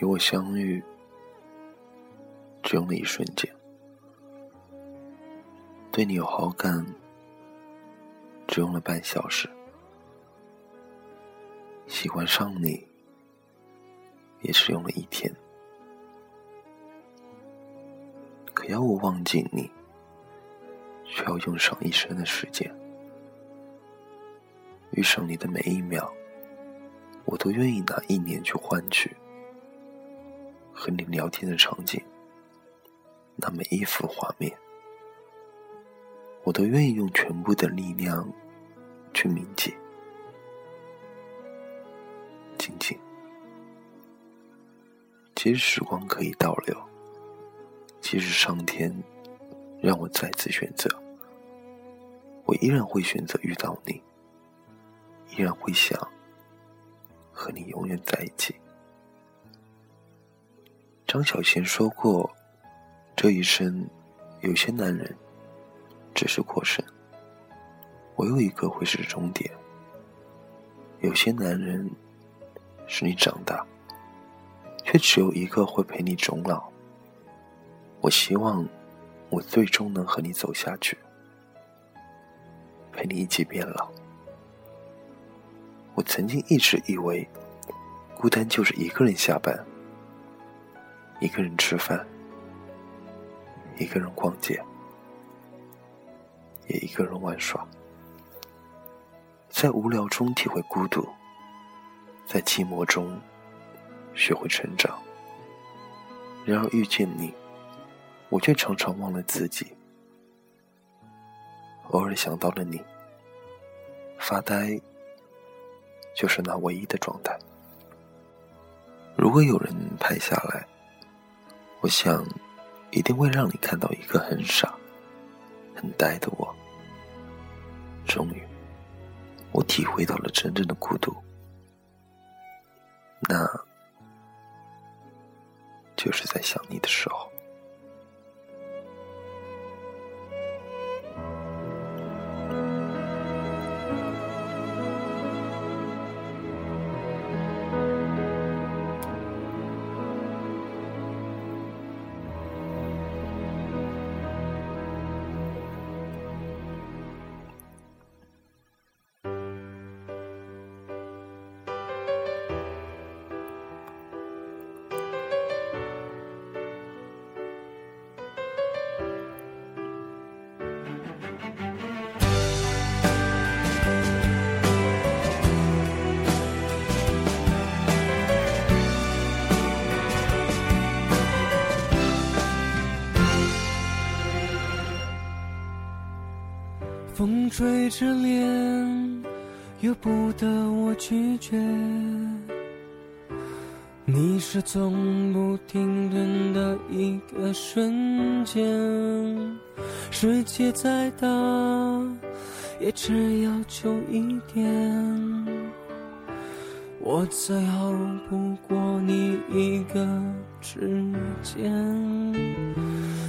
你我相遇，只用了一瞬间。对你有好感，只用了半小时。喜欢上你，也只用了一天。可要我忘记你，却要用上一生的时间。遇上你的每一秒，我都愿意拿一年去换取。和你聊天的场景，那每一幅画面，我都愿意用全部的力量去铭记。静静，即使时光可以倒流，即使上天让我再次选择，我依然会选择遇到你，依然会想和你永远在一起。张小娴说过：“这一生，有些男人只是过程，唯有一个会是终点；有些男人是你长大，却只有一个会陪你终老。我希望，我最终能和你走下去，陪你一起变老。我曾经一直以为，孤单就是一个人下班。”一个人吃饭，一个人逛街，也一个人玩耍，在无聊中体会孤独，在寂寞中学会成长。然而遇见你，我却常常忘了自己，偶尔想到了你，发呆就是那唯一的状态。如果有人拍下来。我想，一定会让你看到一个很傻、很呆的我。终于，我体会到了真正的孤独，那就是在想你的时候。风吹着脸，由不得我拒绝。你是从不停顿的一个瞬间。世界再大，也只要求一点。我再好不过你一个指尖。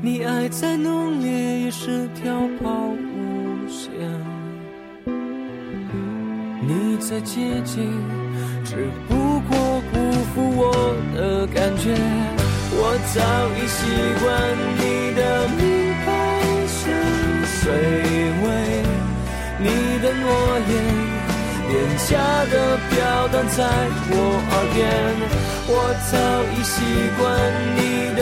你爱再浓烈，在接近，只不过辜负我的感觉。我早已习惯你的明白深邃微，你的诺言廉价的飘荡在我耳边。我早已习惯你的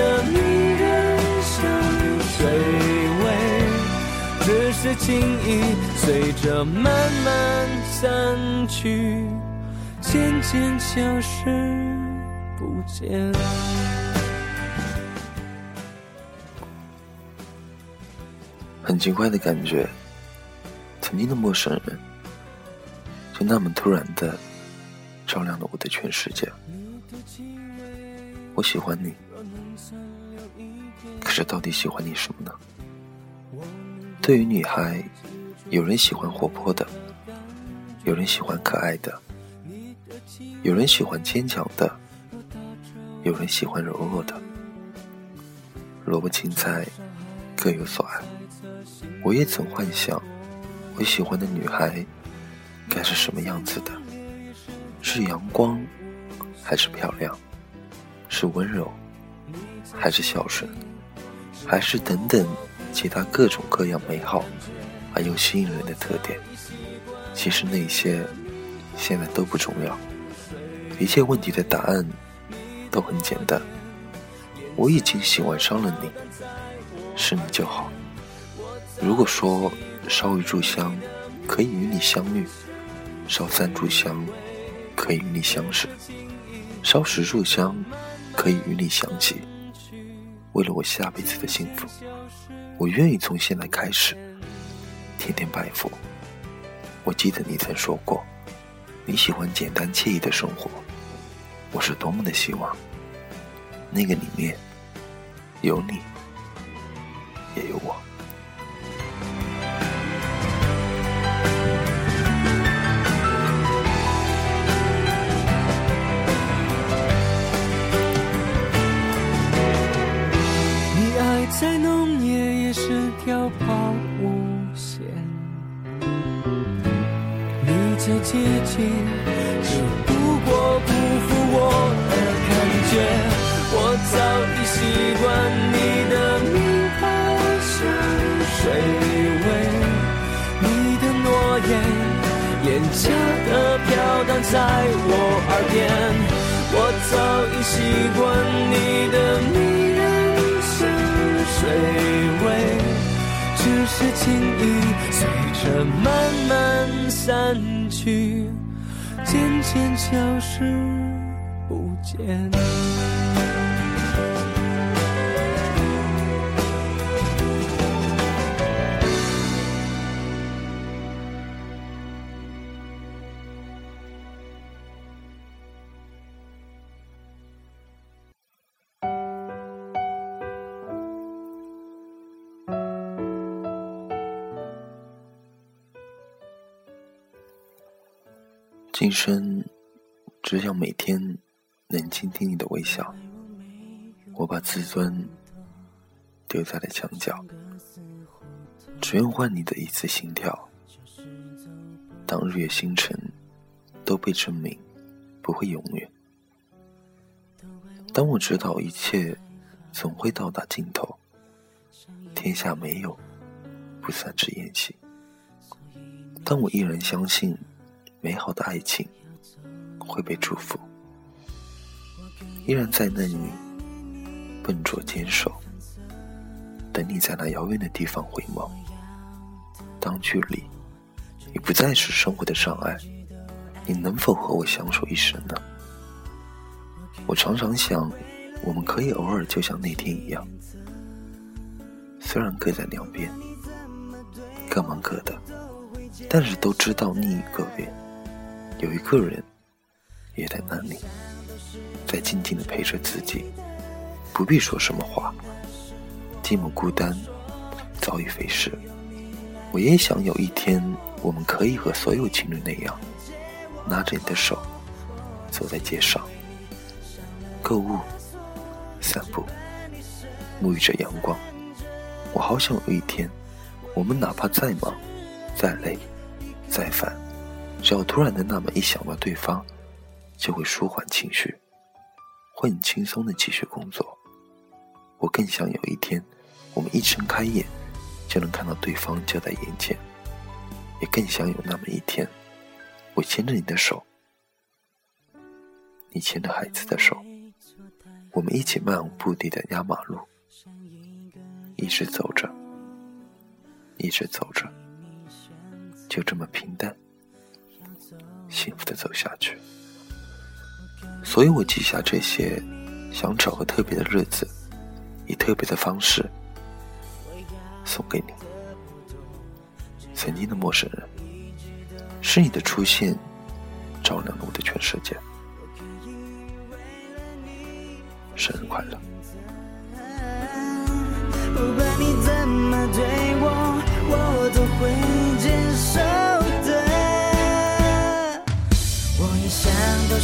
只是情意随着慢慢散去，渐渐消失不见。很奇怪的感觉，曾经的陌生人，就那么突然的照亮了我的全世界。我喜欢你，可是到底喜欢你什么呢？对于女孩，有人喜欢活泼的，有人喜欢可爱的，有人喜欢坚强的，有人喜欢柔弱的。萝卜青菜各有所爱。我也曾幻想，我喜欢的女孩该是什么样子的？是阳光，还是漂亮？是温柔，还是孝顺，还是等等其他各种各样美好而又吸引人的特点？其实那些现在都不重要，一切问题的答案都很简单。我已经喜欢上了你，是你就好。如果说烧一炷香可以与你相遇，烧三炷香可以与你相识，烧十炷香可以与你相起。为了我下辈子的幸福，我愿意从现在开始天天拜佛。我记得你曾说过，你喜欢简单惬意的生活。我是多么的希望，那个里面有你，也有我。在浓烈，也是条抛物线。你再接近，只不过辜负我的感觉。我早已习惯你的名牌香水味，你的诺言，廉价的飘荡在我耳边。我早已习惯你的迷人水味，只是情意随着慢慢散去，渐渐消失不见。今生只想每天能倾听你的微笑。我把自尊丢在了墙角，只愿换你的一次心跳。当日月星辰都被证明不会永远，当我知道一切总会到达尽头，天下没有不散之宴席。当我依然相信美好的爱情会被祝福，依然在那里笨拙坚守，等你在那遥远的地方回眸。当距离已不再是生活的障碍，你能否和我相守一生呢？我常常想，我们可以偶尔就像那天一样，虽然各在两边，各忙各的，但是都知道另一个边有一个人也在那里，在静静的陪着自己，不必说什么话。寂寞孤单早已飞逝，我也想有一天，我们可以和所有情侣那样，拉着你的手，走在街上，购物、散步，沐浴着阳光。我好想有一天，我们哪怕再忙、再累、再烦，只要突然的那么一想到对方，就会舒缓情绪，会很轻松的继续工作。我更想有一天，我们一睁开眼，就能看到对方就在眼前。也更想有那么一天，我牵着你的手，你牵着孩子的手，我们一起漫无目的的压马路，一直走着，一直走着，就这么平淡、幸福的走下去。所以我记下这些，想找个特别的日子，以特别的方式送给你。曾经的陌生人，是你的出现，照亮了我的全世界。生日快乐！不管你怎么对我，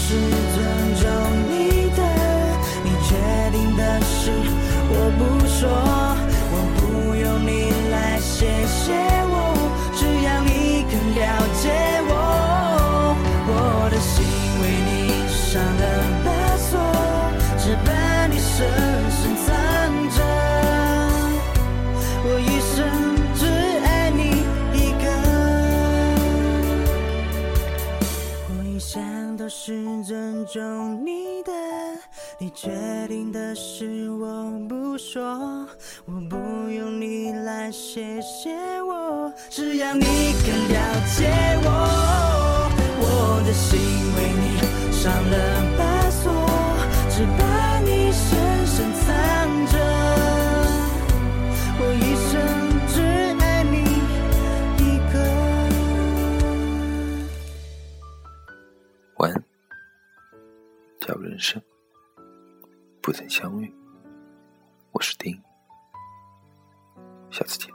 是尊重你的，你决定的事我不说，决定的事我不说，我不用你来谢谢我，只要你肯了解我，我的心为你上了把锁，只把你深深藏着，我一生只爱你一个。晚安。假如人生不曾相遇我是丁。下次见。